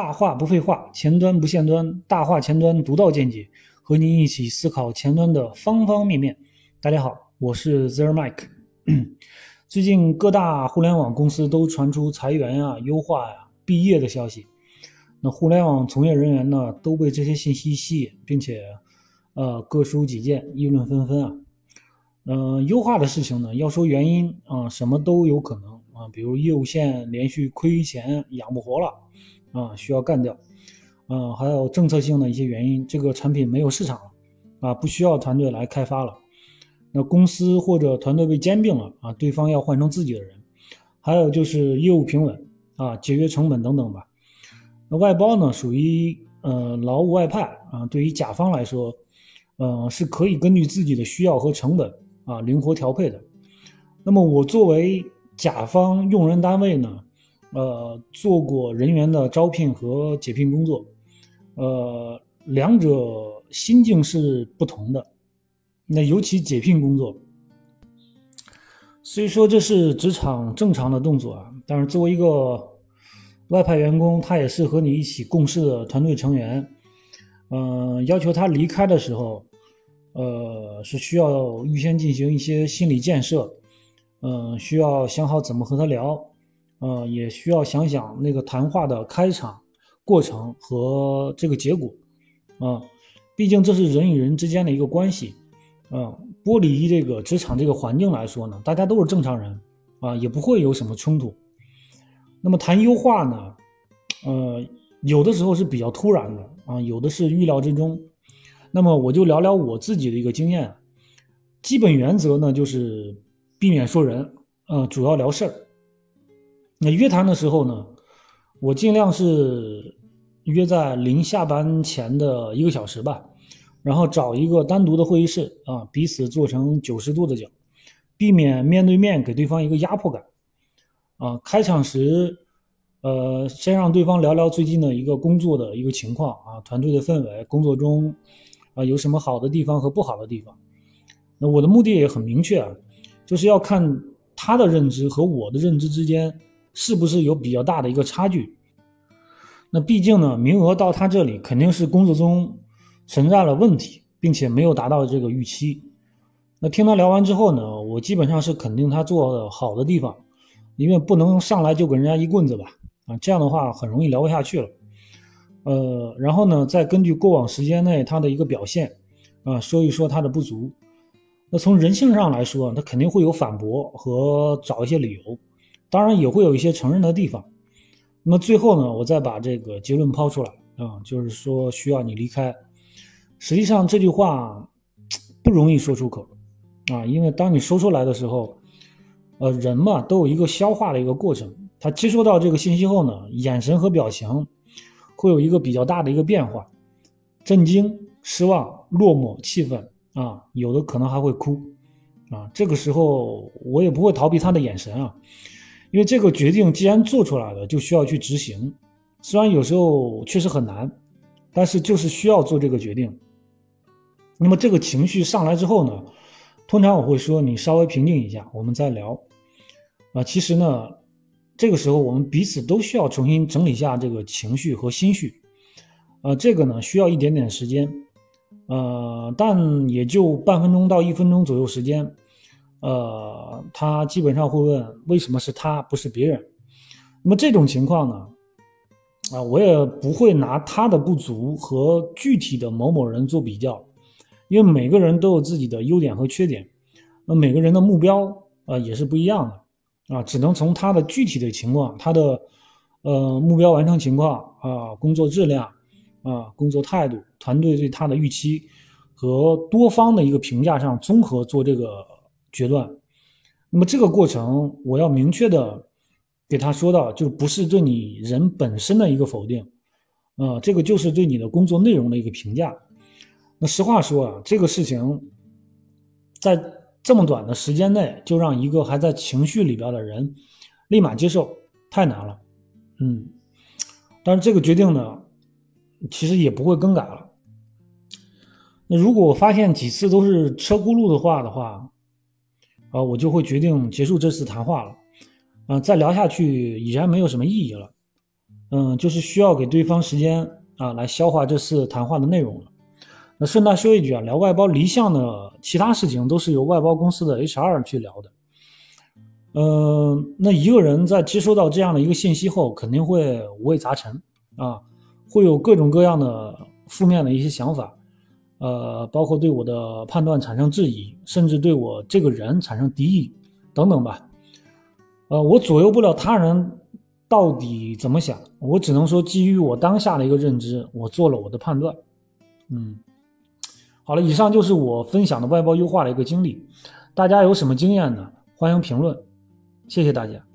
大话不废话，前端不限端，大话前端独到见解，和您一起思考前端的方方面面。大家好，我是 Zeromike。最近各大互联网公司都传出裁员呀、优化呀、毕业的消息，那互联网从业人员呢都被这些信息吸引，并且呃各抒己见，议论纷纷啊。嗯，优化的事情呢，要说原因啊，什么都有可能啊，比如业务线连续亏钱养不活了啊，需要干掉，啊，还有政策性的一些原因，这个产品没有市场了啊，不需要团队来开发了，那公司或者团队被兼并了啊，对方要换成自己的人，还有就是业务平稳啊，节约成本等等吧。那外包呢，属于呃劳务外派啊，对于甲方来说，呃是可以根据自己的需要和成本。啊，灵活调配的。那么我作为甲方用人单位呢，呃，做过人员的招聘和解聘工作，呃，两者心境是不同的。那尤其解聘工作，虽说这是职场正常的动作啊，但是作为一个外派员工，他也是和你一起共事的团队成员，嗯，要求他离开的时候。呃，是需要预先进行一些心理建设，嗯，需要想好怎么和他聊，呃，也需要想想那个谈话的开场、过程和这个结果，啊，毕竟这是人与人之间的一个关系，啊，剥离这个职场这个环境来说呢，大家都是正常人，啊，也不会有什么冲突。那么谈优化呢，呃，有的时候是比较突然的，啊，有的是预料之中。那么我就聊聊我自己的一个经验，基本原则呢就是避免说人，呃，主要聊事儿。那约谈的时候呢，我尽量是约在临下班前的一个小时吧，然后找一个单独的会议室啊，彼此做成九十度的角，避免面对面给对方一个压迫感。啊，开场时，呃，先让对方聊聊最近的一个工作的一个情况啊，团队的氛围，工作中。啊，有什么好的地方和不好的地方？那我的目的也很明确啊，就是要看他的认知和我的认知之间是不是有比较大的一个差距。那毕竟呢，名额到他这里肯定是工作中存在了问题，并且没有达到这个预期。那听他聊完之后呢，我基本上是肯定他做的好的地方，因为不能上来就给人家一棍子吧？啊，这样的话很容易聊不下去了。呃，然后呢，再根据过往时间内他的一个表现，啊，说一说他的不足。那从人性上来说，他肯定会有反驳和找一些理由，当然也会有一些承认的地方。那么最后呢，我再把这个结论抛出来啊，就是说需要你离开。实际上这句话不容易说出口啊，因为当你说出来的时候，呃，人嘛都有一个消化的一个过程，他接收到这个信息后呢，眼神和表情。会有一个比较大的一个变化，震惊、失望、落寞、气愤啊，有的可能还会哭啊。这个时候我也不会逃避他的眼神啊，因为这个决定既然做出来了，就需要去执行。虽然有时候确实很难，但是就是需要做这个决定。那么这个情绪上来之后呢，通常我会说你稍微平静一下，我们再聊啊。其实呢。这个时候，我们彼此都需要重新整理一下这个情绪和心绪，呃，这个呢需要一点点时间，呃，但也就半分钟到一分钟左右时间，呃，他基本上会问为什么是他不是别人，那么这种情况呢，啊，我也不会拿他的不足和具体的某某人做比较，因为每个人都有自己的优点和缺点，那每个人的目标啊也是不一样的。啊，只能从他的具体的情况、他的呃目标完成情况啊、工作质量啊、工作态度、团队对他的预期和多方的一个评价上综合做这个决断。那么这个过程，我要明确的给他说到，就不是对你人本身的一个否定，啊，这个就是对你的工作内容的一个评价。那实话说啊，这个事情在。这么短的时间内就让一个还在情绪里边的人立马接受，太难了。嗯，但是这个决定呢，其实也不会更改了。那如果我发现几次都是车轱辘的话的话，啊，我就会决定结束这次谈话了。啊，再聊下去已然没有什么意义了。嗯，就是需要给对方时间啊来消化这次谈话的内容了。那顺带说一句啊，聊外包离项的其他事情都是由外包公司的 HR 去聊的。嗯，那一个人在接收到这样的一个信息后，肯定会五味杂陈啊，会有各种各样的负面的一些想法，呃，包括对我的判断产生质疑，甚至对我这个人产生敌意等等吧。呃，我左右不了他人到底怎么想，我只能说基于我当下的一个认知，我做了我的判断。嗯。好了，以上就是我分享的外包优化的一个经历，大家有什么经验呢？欢迎评论，谢谢大家。